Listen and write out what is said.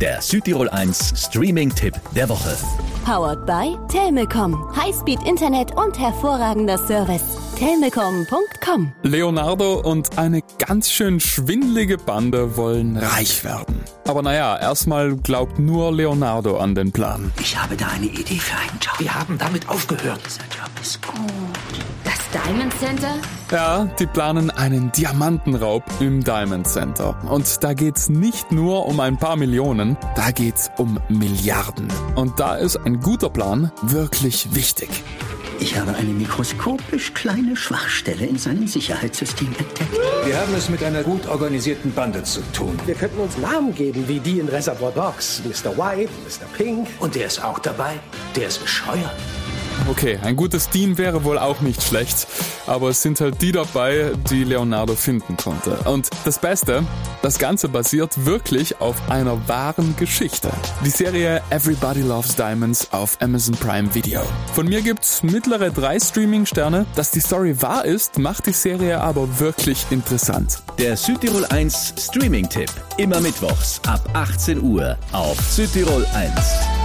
der Südtirol 1 Streaming-Tipp der Woche. Powered by Telmecom. Highspeed Internet und hervorragender Service. Telmecom.com. Leonardo und eine ganz schön schwindelige Bande wollen reich werden. Aber naja, erstmal glaubt nur Leonardo an den Plan. Ich habe da eine Idee für einen Job. Wir haben damit aufgehört. Dieser Job ist gut. Diamond Center? Ja, die planen einen Diamantenraub im Diamond Center. Und da geht's nicht nur um ein paar Millionen, da geht's um Milliarden. Und da ist ein guter Plan wirklich wichtig. Ich habe eine mikroskopisch kleine Schwachstelle in seinem Sicherheitssystem entdeckt. Wir haben es mit einer gut organisierten Bande zu tun. Wir könnten uns Namen geben, wie die in Reservoir Dogs. Mr. White, Mr. Pink. Und der ist auch dabei. Der ist bescheuert. Okay, ein gutes Team wäre wohl auch nicht schlecht, aber es sind halt die dabei, die Leonardo finden konnte. Und das Beste, das Ganze basiert wirklich auf einer wahren Geschichte. Die Serie Everybody Loves Diamonds auf Amazon Prime Video. Von mir gibt's mittlere drei Streaming-Sterne. Dass die Story wahr ist, macht die Serie aber wirklich interessant. Der Südtirol 1 Streaming-Tipp. Immer mittwochs ab 18 Uhr auf Südtirol 1.